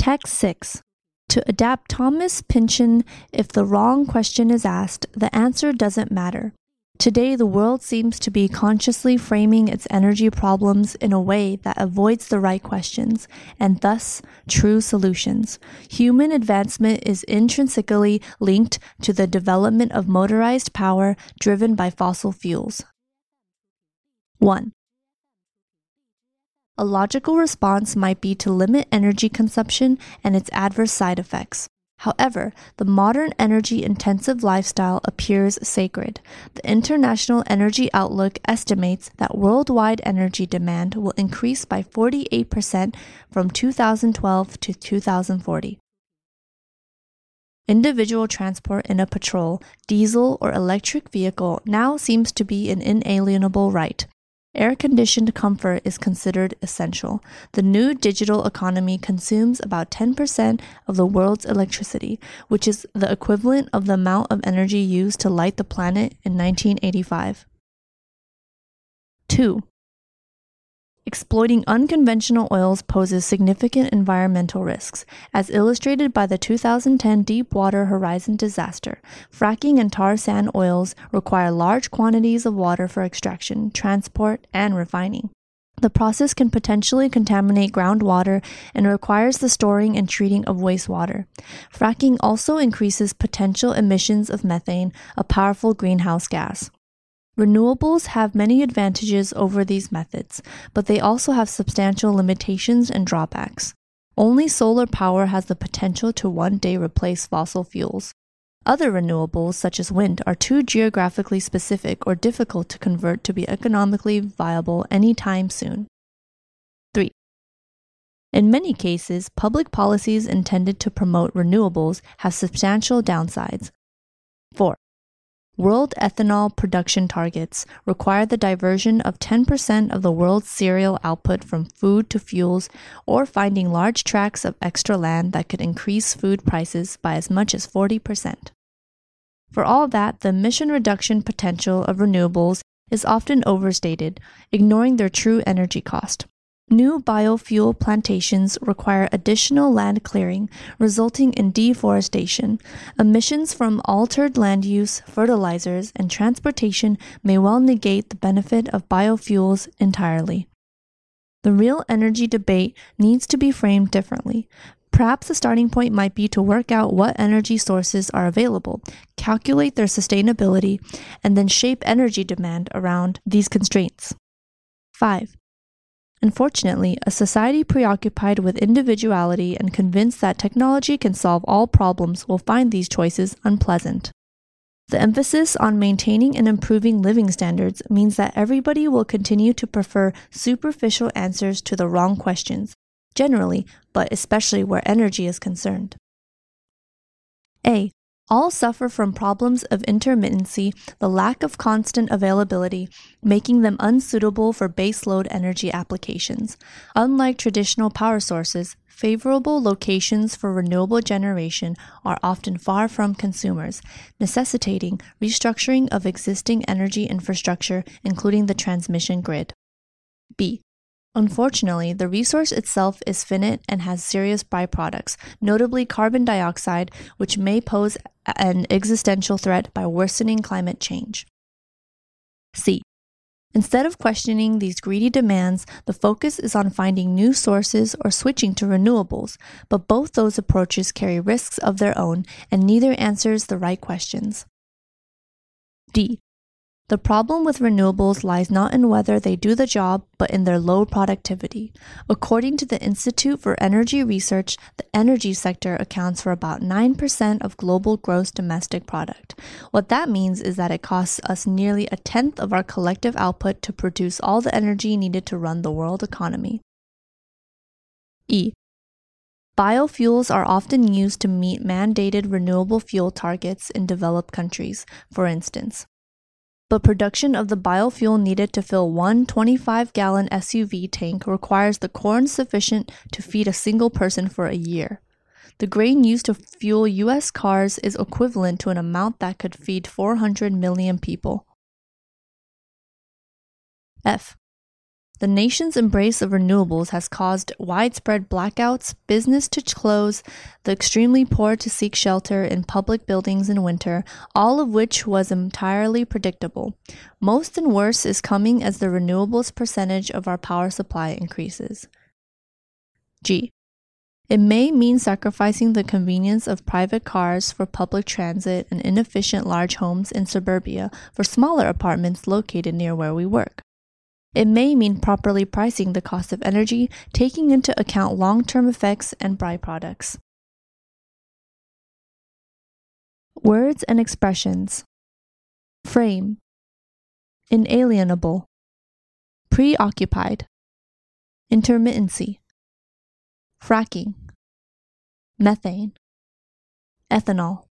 Text 6. To adapt Thomas Pynchon, if the wrong question is asked, the answer doesn't matter. Today, the world seems to be consciously framing its energy problems in a way that avoids the right questions, and thus true solutions. Human advancement is intrinsically linked to the development of motorized power driven by fossil fuels. 1. A logical response might be to limit energy consumption and its adverse side effects. However, the modern energy intensive lifestyle appears sacred. The International Energy Outlook estimates that worldwide energy demand will increase by 48% from 2012 to 2040. Individual transport in a petrol, diesel, or electric vehicle now seems to be an inalienable right. Air conditioned comfort is considered essential. The new digital economy consumes about 10% of the world's electricity, which is the equivalent of the amount of energy used to light the planet in 1985. 2. Exploiting unconventional oils poses significant environmental risks, as illustrated by the 2010 Deepwater Horizon disaster. Fracking and tar sand oils require large quantities of water for extraction, transport, and refining. The process can potentially contaminate groundwater and requires the storing and treating of wastewater. Fracking also increases potential emissions of methane, a powerful greenhouse gas. Renewables have many advantages over these methods, but they also have substantial limitations and drawbacks. Only solar power has the potential to one day replace fossil fuels. Other renewables, such as wind, are too geographically specific or difficult to convert to be economically viable anytime soon. 3. In many cases, public policies intended to promote renewables have substantial downsides. 4. World ethanol production targets require the diversion of 10% of the world's cereal output from food to fuels or finding large tracts of extra land that could increase food prices by as much as 40%. For all that, the emission reduction potential of renewables is often overstated, ignoring their true energy cost. New biofuel plantations require additional land clearing, resulting in deforestation. Emissions from altered land use, fertilizers, and transportation may well negate the benefit of biofuels entirely. The real energy debate needs to be framed differently. Perhaps the starting point might be to work out what energy sources are available, calculate their sustainability, and then shape energy demand around these constraints. 5. Unfortunately, a society preoccupied with individuality and convinced that technology can solve all problems will find these choices unpleasant. The emphasis on maintaining and improving living standards means that everybody will continue to prefer superficial answers to the wrong questions, generally, but especially where energy is concerned. A. All suffer from problems of intermittency, the lack of constant availability, making them unsuitable for baseload energy applications. Unlike traditional power sources, favorable locations for renewable generation are often far from consumers, necessitating restructuring of existing energy infrastructure, including the transmission grid. B. Unfortunately, the resource itself is finite and has serious byproducts, notably carbon dioxide, which may pose an existential threat by worsening climate change. C. Instead of questioning these greedy demands, the focus is on finding new sources or switching to renewables, but both those approaches carry risks of their own and neither answers the right questions. D. The problem with renewables lies not in whether they do the job, but in their low productivity. According to the Institute for Energy Research, the energy sector accounts for about 9% of global gross domestic product. What that means is that it costs us nearly a tenth of our collective output to produce all the energy needed to run the world economy. E. Biofuels are often used to meet mandated renewable fuel targets in developed countries, for instance but production of the biofuel needed to fill one 25 gallon SUV tank requires the corn sufficient to feed a single person for a year. The grain used to fuel US cars is equivalent to an amount that could feed 400 million people. F. The nation's embrace of renewables has caused widespread blackouts, business to close, the extremely poor to seek shelter in public buildings in winter, all of which was entirely predictable. Most and worse is coming as the renewables percentage of our power supply increases. G. It may mean sacrificing the convenience of private cars for public transit and inefficient large homes in suburbia for smaller apartments located near where we work. It may mean properly pricing the cost of energy, taking into account long term effects and byproducts. Words and expressions. Frame. Inalienable. Preoccupied. Intermittency. Fracking. Methane. Ethanol